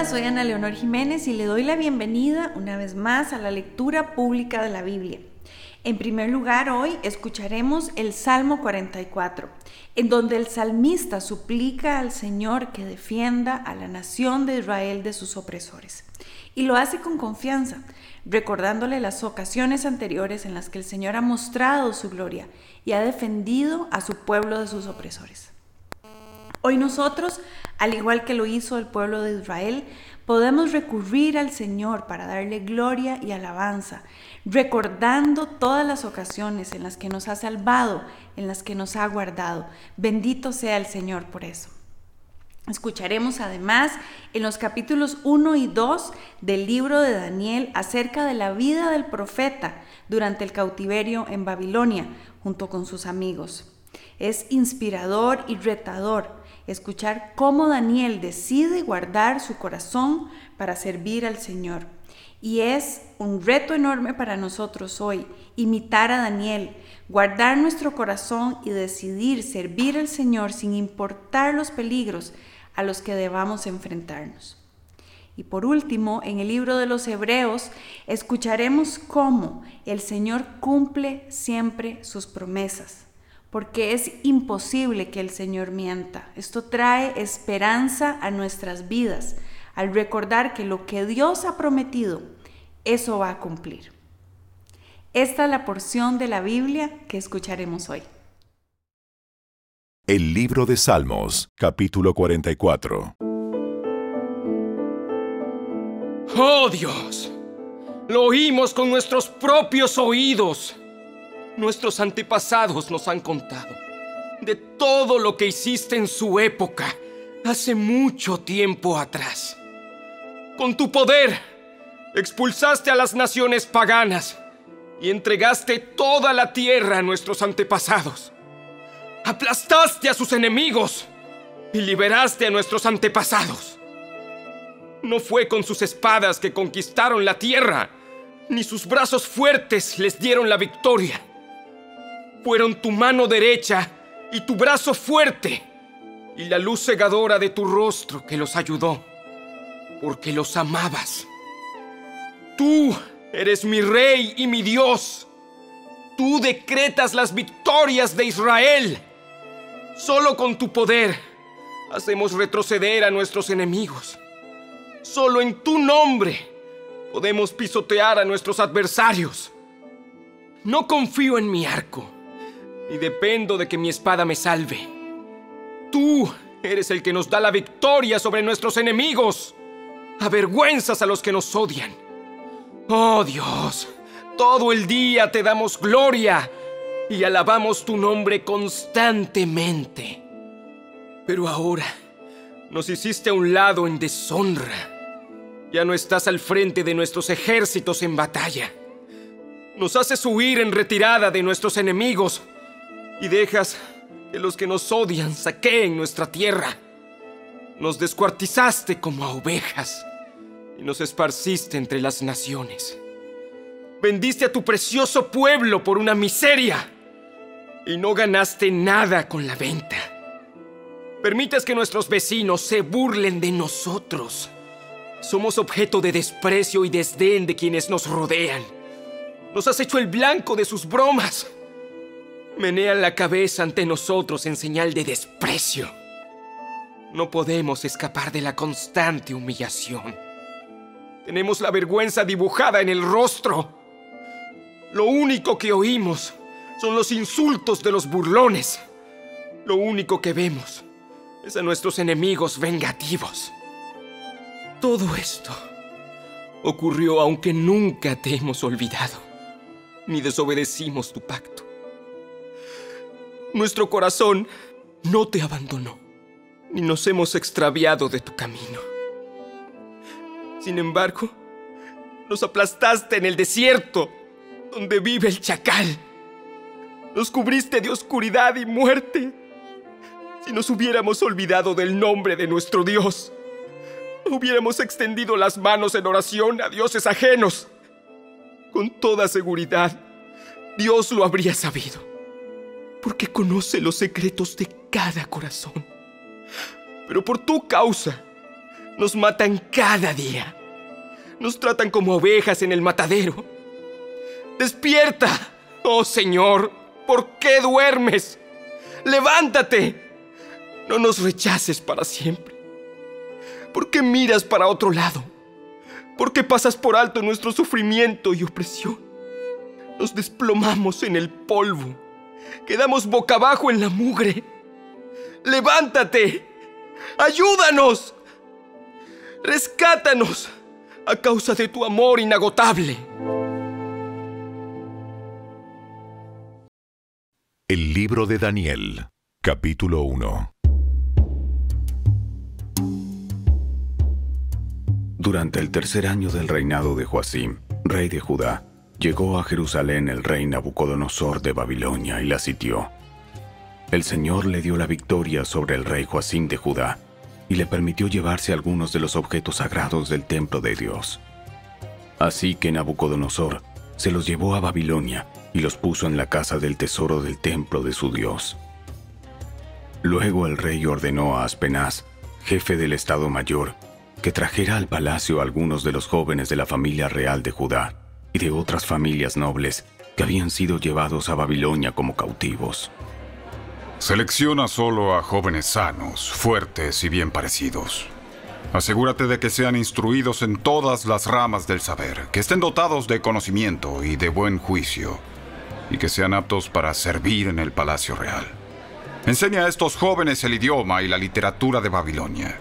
Hola, soy Ana Leonor Jiménez y le doy la bienvenida una vez más a la lectura pública de la Biblia. En primer lugar, hoy escucharemos el Salmo 44, en donde el salmista suplica al Señor que defienda a la nación de Israel de sus opresores. Y lo hace con confianza, recordándole las ocasiones anteriores en las que el Señor ha mostrado su gloria y ha defendido a su pueblo de sus opresores. Hoy nosotros, al igual que lo hizo el pueblo de Israel, podemos recurrir al Señor para darle gloria y alabanza, recordando todas las ocasiones en las que nos ha salvado, en las que nos ha guardado. Bendito sea el Señor por eso. Escucharemos además en los capítulos 1 y 2 del libro de Daniel acerca de la vida del profeta durante el cautiverio en Babilonia junto con sus amigos. Es inspirador y retador escuchar cómo Daniel decide guardar su corazón para servir al Señor. Y es un reto enorme para nosotros hoy imitar a Daniel, guardar nuestro corazón y decidir servir al Señor sin importar los peligros a los que debamos enfrentarnos. Y por último, en el libro de los Hebreos, escucharemos cómo el Señor cumple siempre sus promesas porque es imposible que el Señor mienta. Esto trae esperanza a nuestras vidas al recordar que lo que Dios ha prometido, eso va a cumplir. Esta es la porción de la Biblia que escucharemos hoy. El libro de Salmos, capítulo 44. ¡Oh Dios! Lo oímos con nuestros propios oídos nuestros antepasados nos han contado de todo lo que hiciste en su época, hace mucho tiempo atrás. Con tu poder, expulsaste a las naciones paganas y entregaste toda la tierra a nuestros antepasados. Aplastaste a sus enemigos y liberaste a nuestros antepasados. No fue con sus espadas que conquistaron la tierra, ni sus brazos fuertes les dieron la victoria fueron tu mano derecha y tu brazo fuerte y la luz cegadora de tu rostro que los ayudó, porque los amabas. Tú eres mi rey y mi Dios. Tú decretas las victorias de Israel. Solo con tu poder hacemos retroceder a nuestros enemigos. Solo en tu nombre podemos pisotear a nuestros adversarios. No confío en mi arco y dependo de que mi espada me salve. Tú eres el que nos da la victoria sobre nuestros enemigos. Avergüenzas a los que nos odian. Oh Dios, todo el día te damos gloria y alabamos tu nombre constantemente. Pero ahora nos hiciste a un lado en deshonra. Ya no estás al frente de nuestros ejércitos en batalla. Nos haces huir en retirada de nuestros enemigos y dejas que los que nos odian saqueen nuestra tierra. Nos descuartizaste como a ovejas y nos esparciste entre las naciones. Vendiste a tu precioso pueblo por una miseria y no ganaste nada con la venta. Permites que nuestros vecinos se burlen de nosotros. Somos objeto de desprecio y desdén de quienes nos rodean. Nos has hecho el blanco de sus bromas menean la cabeza ante nosotros en señal de desprecio. No podemos escapar de la constante humillación. Tenemos la vergüenza dibujada en el rostro. Lo único que oímos son los insultos de los burlones. Lo único que vemos es a nuestros enemigos vengativos. Todo esto ocurrió aunque nunca te hemos olvidado, ni desobedecimos tu pacto. Nuestro corazón no te abandonó, ni nos hemos extraviado de tu camino. Sin embargo, nos aplastaste en el desierto, donde vive el chacal. Nos cubriste de oscuridad y muerte. Si nos hubiéramos olvidado del nombre de nuestro Dios, hubiéramos extendido las manos en oración a dioses ajenos. Con toda seguridad, Dios lo habría sabido porque conoce los secretos de cada corazón. Pero por tu causa, Nos matan cada día. Nos tratan como ovejas en el matadero. ¡Despierta! Oh Señor, ¿por qué duermes? ¡Levántate! No nos rechaces para siempre. ¿Por qué miras para otro lado? ¿Por qué pasas por alto nuestro sufrimiento y opresión? Nos desplomamos en el polvo. Quedamos boca abajo en la mugre. ¡Levántate! ¡Ayúdanos! ¡Rescátanos! A causa de tu amor inagotable. El libro de Daniel, capítulo 1. Durante el tercer año del reinado de Joacim, rey de Judá, llegó a Jerusalén el rey Nabucodonosor de Babilonia y la sitió. El Señor le dio la victoria sobre el rey Joacim de Judá y le permitió llevarse algunos de los objetos sagrados del templo de Dios. Así que Nabucodonosor se los llevó a Babilonia y los puso en la casa del tesoro del templo de su Dios. Luego el rey ordenó a Aspenaz, jefe del Estado Mayor, que trajera al palacio a algunos de los jóvenes de la familia real de Judá y de otras familias nobles que habían sido llevados a Babilonia como cautivos. Selecciona solo a jóvenes sanos, fuertes y bien parecidos. Asegúrate de que sean instruidos en todas las ramas del saber, que estén dotados de conocimiento y de buen juicio, y que sean aptos para servir en el palacio real. Enseña a estos jóvenes el idioma y la literatura de Babilonia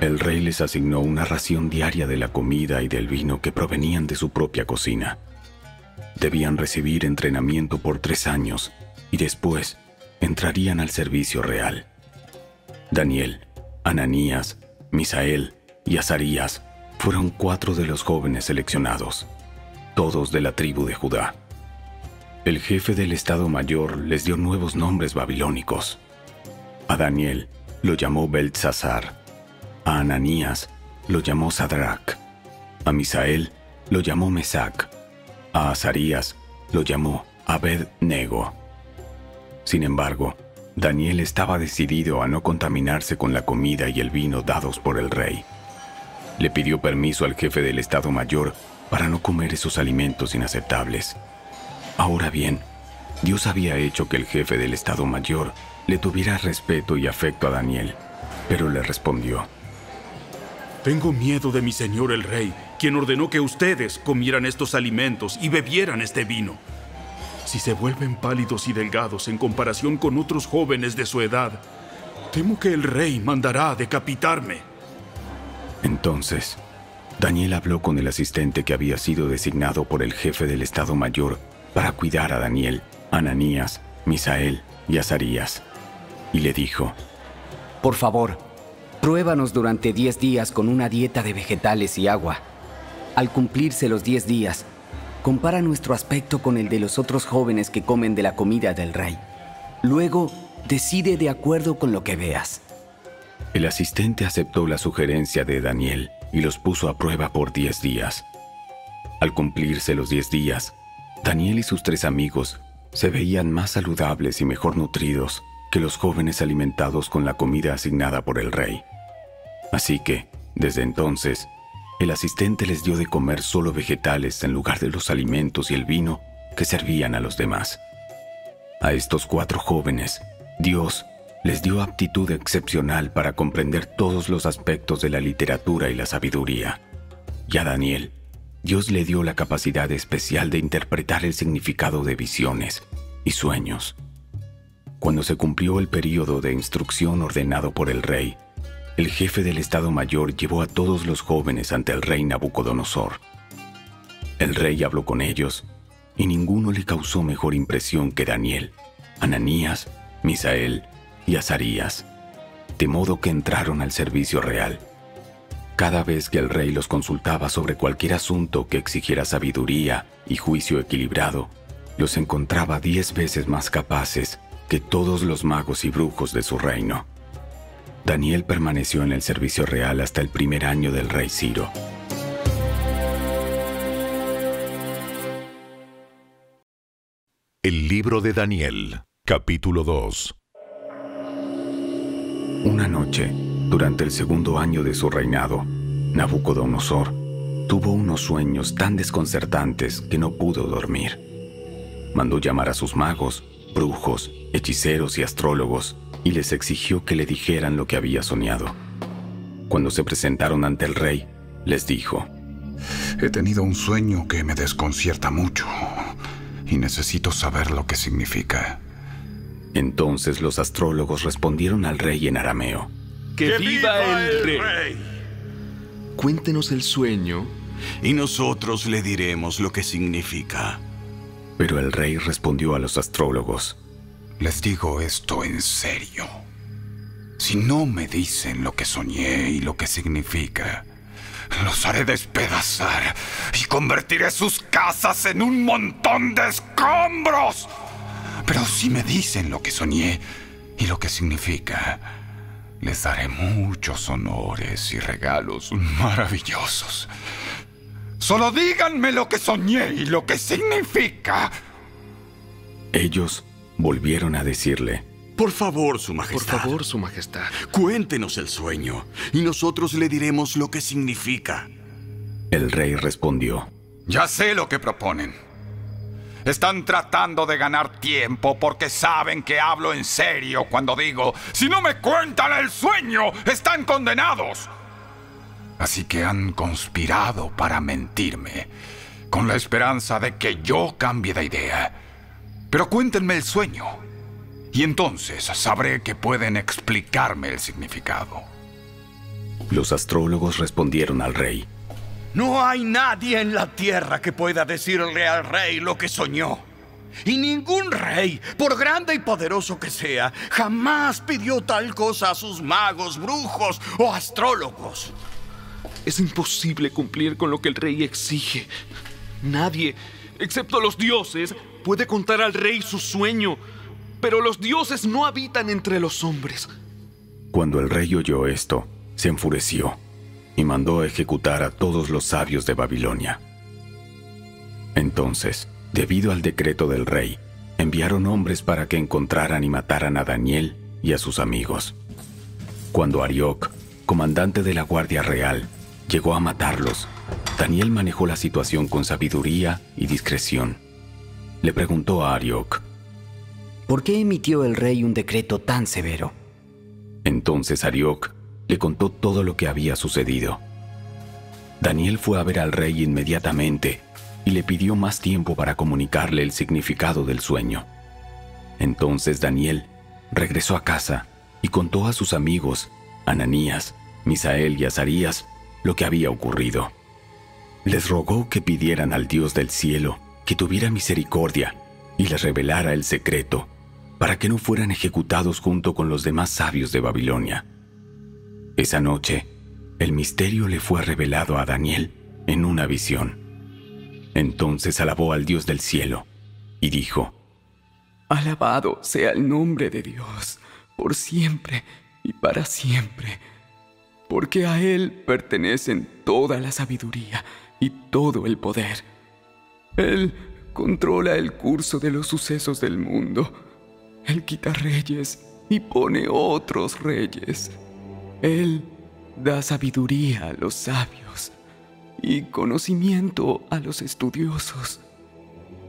el rey les asignó una ración diaria de la comida y del vino que provenían de su propia cocina. Debían recibir entrenamiento por tres años y después entrarían al servicio real. Daniel, Ananías, Misael y Azarías fueron cuatro de los jóvenes seleccionados, todos de la tribu de Judá. El jefe del Estado Mayor les dio nuevos nombres babilónicos. A Daniel lo llamó Beltzazar a Ananías lo llamó Sadrach. A Misael lo llamó Mesac. A Azarías lo llamó Abed-Nego. Sin embargo, Daniel estaba decidido a no contaminarse con la comida y el vino dados por el rey. Le pidió permiso al jefe del Estado Mayor para no comer esos alimentos inaceptables. Ahora bien, Dios había hecho que el jefe del Estado Mayor le tuviera respeto y afecto a Daniel, pero le respondió, tengo miedo de mi señor el rey, quien ordenó que ustedes comieran estos alimentos y bebieran este vino. Si se vuelven pálidos y delgados en comparación con otros jóvenes de su edad, temo que el rey mandará a decapitarme. Entonces, Daniel habló con el asistente que había sido designado por el jefe del Estado Mayor para cuidar a Daniel, Ananías, Misael y Azarías, y le dijo, Por favor, Pruébanos durante 10 días con una dieta de vegetales y agua. Al cumplirse los 10 días, compara nuestro aspecto con el de los otros jóvenes que comen de la comida del rey. Luego, decide de acuerdo con lo que veas. El asistente aceptó la sugerencia de Daniel y los puso a prueba por 10 días. Al cumplirse los 10 días, Daniel y sus tres amigos se veían más saludables y mejor nutridos que los jóvenes alimentados con la comida asignada por el rey. Así que, desde entonces, el asistente les dio de comer solo vegetales en lugar de los alimentos y el vino que servían a los demás. A estos cuatro jóvenes, Dios les dio aptitud excepcional para comprender todos los aspectos de la literatura y la sabiduría. Y a Daniel, Dios le dio la capacidad especial de interpretar el significado de visiones y sueños. Cuando se cumplió el período de instrucción ordenado por el rey, el jefe del Estado Mayor llevó a todos los jóvenes ante el rey Nabucodonosor. El rey habló con ellos y ninguno le causó mejor impresión que Daniel, Ananías, Misael y Azarías, de modo que entraron al servicio real. Cada vez que el rey los consultaba sobre cualquier asunto que exigiera sabiduría y juicio equilibrado, los encontraba diez veces más capaces que todos los magos y brujos de su reino. Daniel permaneció en el servicio real hasta el primer año del rey Ciro. El libro de Daniel, capítulo 2 Una noche, Durante el segundo año de su reinado, Nabucodonosor tuvo unos sueños tan desconcertantes que no pudo dormir. Mandó llamar a sus magos, brujos, hechiceros y astrólogos y les exigió que le dijeran lo que había soñado. Cuando se presentaron ante el rey, les dijo, He tenido un sueño que me desconcierta mucho y necesito saber lo que significa. Entonces los astrólogos respondieron al rey en arameo. ¡Que, viva, el, rey! Cuéntenos el sueño y nosotros le diremos lo que significa. Pero el rey respondió a los astrólogos. Les digo esto en serio. Si no me dicen lo que soñé y lo que significa, los haré despedazar y convertiré sus casas en un montón de escombros. Pero si me dicen lo que soñé y lo que significa, les daré muchos honores y regalos maravillosos. Solo díganme lo que soñé y lo que significa. Ellos volvieron a decirle, Por favor, Su Majestad. Por favor, Su Majestad. Cuéntenos el sueño y nosotros le diremos lo que significa. El rey respondió, Ya sé lo que proponen. Están tratando de ganar tiempo porque saben que hablo en serio cuando digo, si no me cuentan el sueño, están condenados. Así que han conspirado para mentirme, con la esperanza de que yo cambie de idea. Pero cuéntenme el sueño, y entonces sabré que pueden explicarme el significado. Los astrólogos respondieron al rey, No hay nadie en la tierra que pueda decirle al rey lo que soñó. Y ningún rey, por grande y poderoso que sea, jamás pidió tal cosa a sus magos, brujos o astrólogos. Es imposible cumplir con lo que el rey exige. Nadie, excepto los dioses, puede contar al rey su sueño. Pero los dioses no habitan entre los hombres. Cuando el rey oyó esto, se enfureció y mandó ejecutar a todos los sabios de Babilonia. Entonces, debido al decreto del rey, enviaron hombres para que encontraran y mataran a Daniel y a sus amigos. Cuando Arioc, comandante de la Guardia Real, llegó a matarlos, Daniel manejó la situación con sabiduría y discreción. Le preguntó a Arioc, ¿Por qué emitió el rey un decreto tan severo? Entonces Arioc le contó todo lo que había sucedido. Daniel fue a ver al rey inmediatamente y le pidió más tiempo para comunicarle el significado del sueño. Entonces Daniel regresó a casa y contó a sus amigos, Ananías, Misael y Azarías, lo que había ocurrido. Les rogó que pidieran al Dios del cielo que tuviera misericordia y les revelara el secreto para que no fueran ejecutados junto con los demás sabios de Babilonia. Esa noche, el misterio le fue revelado a Daniel en una visión. Entonces alabó al Dios del cielo y dijo, Alabado sea el nombre de Dios, por siempre y para siempre, porque a Él pertenecen toda la sabiduría y todo el poder. Él controla el curso de los sucesos del mundo. Él quita reyes y pone otros reyes. Él da sabiduría a los sabios y conocimiento a los estudiosos.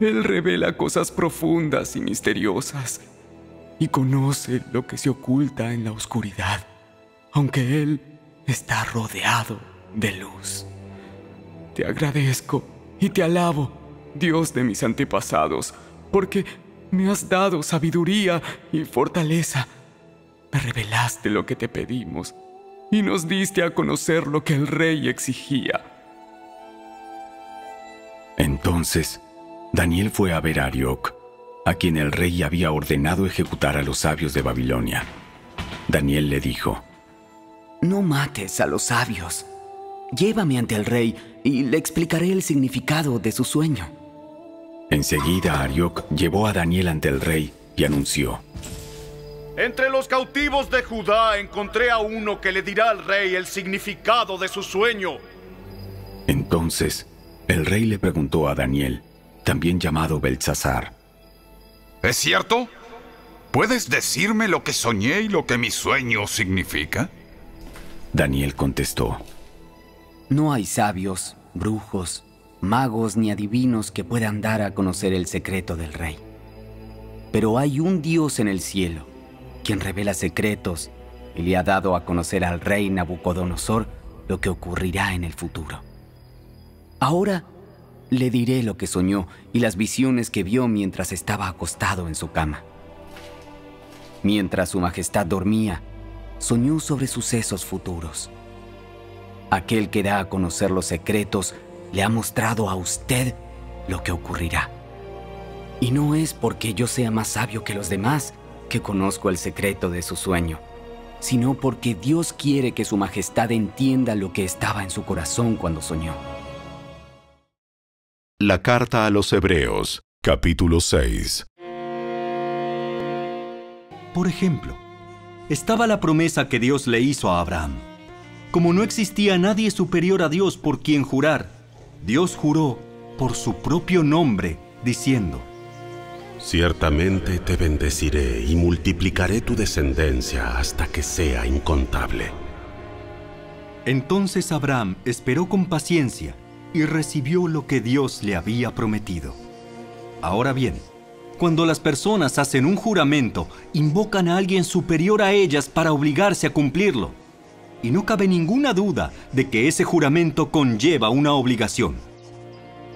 Él revela cosas profundas y misteriosas y conoce lo que se oculta en la oscuridad, aunque Él está rodeado de luz. Te agradezco y te alabo, Dios de mis antepasados, porque me has dado sabiduría y fortaleza. Me revelaste lo que te pedimos y nos diste a conocer lo que el rey exigía. Entonces, Daniel fue a ver a Arioc, a quien el rey había ordenado ejecutar a los sabios de Babilonia. Daniel le dijo, No mates a los sabios. Llévame ante el rey y le explicaré el significado de su sueño. Enseguida Arioc llevó a Daniel ante el rey y anunció, Entre los cautivos de Judá encontré a uno que le dirá al rey el significado de su sueño. Entonces, el rey le preguntó a Daniel, también llamado Belsasar, ¿Es cierto? ¿Puedes decirme lo que soñé y lo que mi sueño significa? Daniel contestó, No hay sabios, brujos, magos ni adivinos que puedan dar a conocer el secreto del rey. Pero hay un Dios en el cielo, quien revela secretos y le ha dado a conocer al rey Nabucodonosor lo que ocurrirá en el futuro. Ahora le diré lo que soñó y las visiones que vio mientras estaba acostado en su cama. Mientras su majestad dormía, soñó sobre sucesos futuros. Aquel que da a conocer los secretos le ha mostrado a usted lo que ocurrirá. Y no es porque yo sea más sabio que los demás que conozco el secreto de su sueño, sino porque Dios quiere que su majestad entienda lo que estaba en su corazón cuando soñó. La carta a los Hebreos, capítulo 6. Por ejemplo, estaba la promesa que Dios le hizo a Abraham. Como no existía nadie superior a Dios por quien jurar, Dios juró por su propio nombre, diciendo, Ciertamente te bendeciré y multiplicaré tu descendencia hasta que sea incontable. Entonces Abraham esperó con paciencia y recibió lo que Dios le había prometido. Ahora bien, cuando las personas hacen un juramento, invocan a alguien superior a ellas para obligarse a cumplirlo. Y no cabe ninguna duda de que ese juramento conlleva una obligación.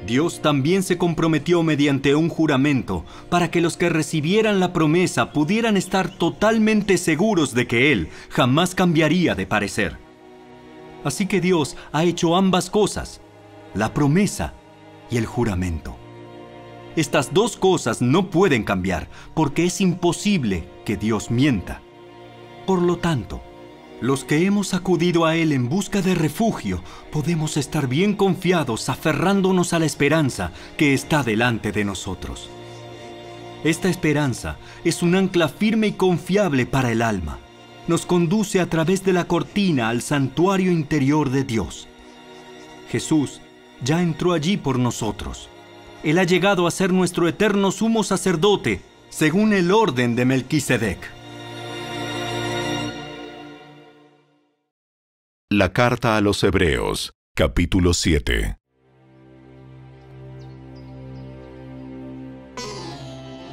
Dios también se comprometió mediante un juramento para que los que recibieran la promesa pudieran estar totalmente seguros de que Él jamás cambiaría de parecer. Así que Dios ha hecho ambas cosas, la promesa y el juramento. Estas dos cosas no pueden cambiar porque es imposible que Dios mienta. Por lo tanto, los que hemos acudido a Él en busca de refugio, podemos estar bien confiados aferrándonos a la esperanza que está delante de nosotros. Esta esperanza es un ancla firme y confiable para el alma. Nos conduce a través de la cortina al santuario interior de Dios. Jesús ya entró allí por nosotros. Él ha llegado a ser nuestro eterno sumo sacerdote, según el orden de Melquisedec. La carta a los Hebreos, capítulo 7.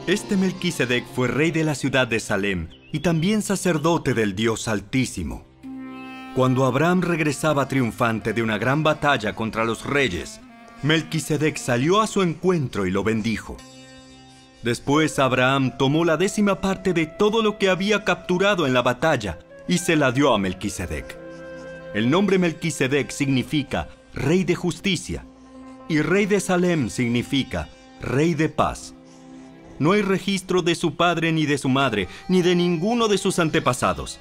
Este Melquisedec fue rey de la ciudad de Salem y también sacerdote del Dios Altísimo. Cuando Abraham regresaba triunfante de una gran batalla contra los reyes, Melquisedec salió a su encuentro y lo bendijo. Después Abraham tomó la décima parte de todo lo que había capturado en la batalla y se la dio a Melquisedec. El nombre Melquisedec significa rey de justicia y rey de Salem significa rey de paz. No hay registro de su padre ni de su madre, ni de ninguno de sus antepasados.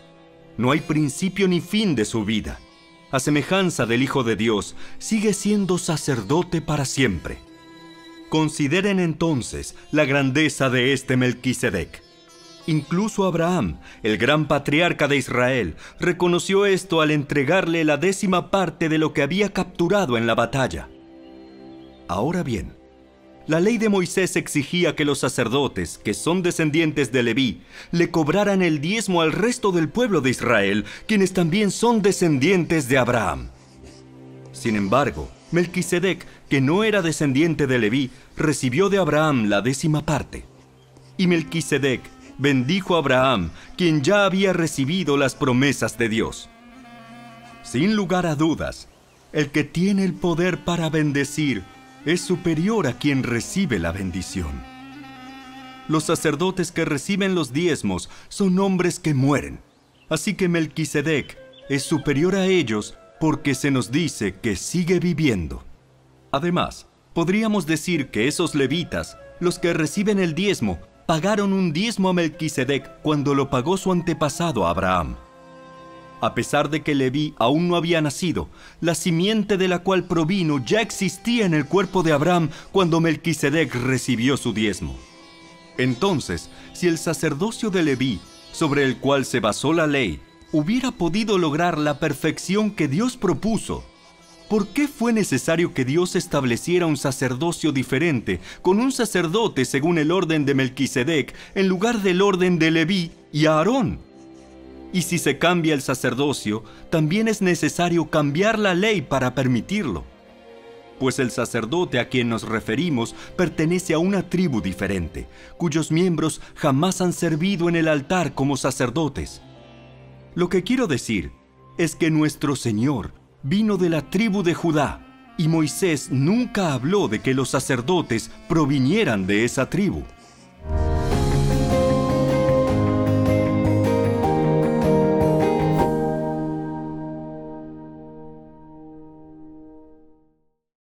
No hay principio ni fin de su vida. A semejanza del Hijo de Dios, sigue siendo sacerdote para siempre. Consideren entonces la grandeza de este Melquisedec. Incluso Abraham, el gran patriarca de Israel, reconoció esto al entregarle la décima parte de lo que había capturado en la batalla. Ahora bien, la ley de Moisés exigía que los sacerdotes, que son descendientes de Leví, le cobraran el diezmo al resto del pueblo de Israel, quienes también son descendientes de Abraham. Sin embargo, Melquisedec, que no era descendiente de Leví, recibió de Abraham la décima parte. Y Melquisedec bendijo a Abraham, quien ya había recibido las promesas de Dios. Sin lugar a dudas, el que tiene el poder para bendecir es superior a quien recibe la bendición. Los sacerdotes que reciben los diezmos son hombres que mueren, así que Melquisedec es superior a ellos porque se nos dice que sigue viviendo. Además, podríamos decir que esos levitas, los que reciben el diezmo, pagaron un diezmo a Melquisedec cuando lo pagó su antepasado Abraham. A pesar de que Leví aún no había nacido, la simiente de la cual provino ya existía en el cuerpo de Abraham cuando Melquisedec recibió su diezmo. Entonces, si el sacerdocio de Leví, sobre el cual se basó la ley, hubiera podido lograr la perfección que Dios propuso, ¿por qué fue necesario que Dios estableciera un sacerdocio diferente, con un sacerdote según el orden de Melquisedec, en lugar del orden de Leví y Aarón? Y si se cambia el sacerdocio, también es necesario cambiar la ley para permitirlo. Pues el sacerdote a quien nos referimos pertenece a una tribu diferente, cuyos miembros jamás han servido en el altar como sacerdotes. Lo que quiero decir es que nuestro Señor vino de la tribu de Judá, y Moisés nunca habló de que los sacerdotes provinieran de esa tribu.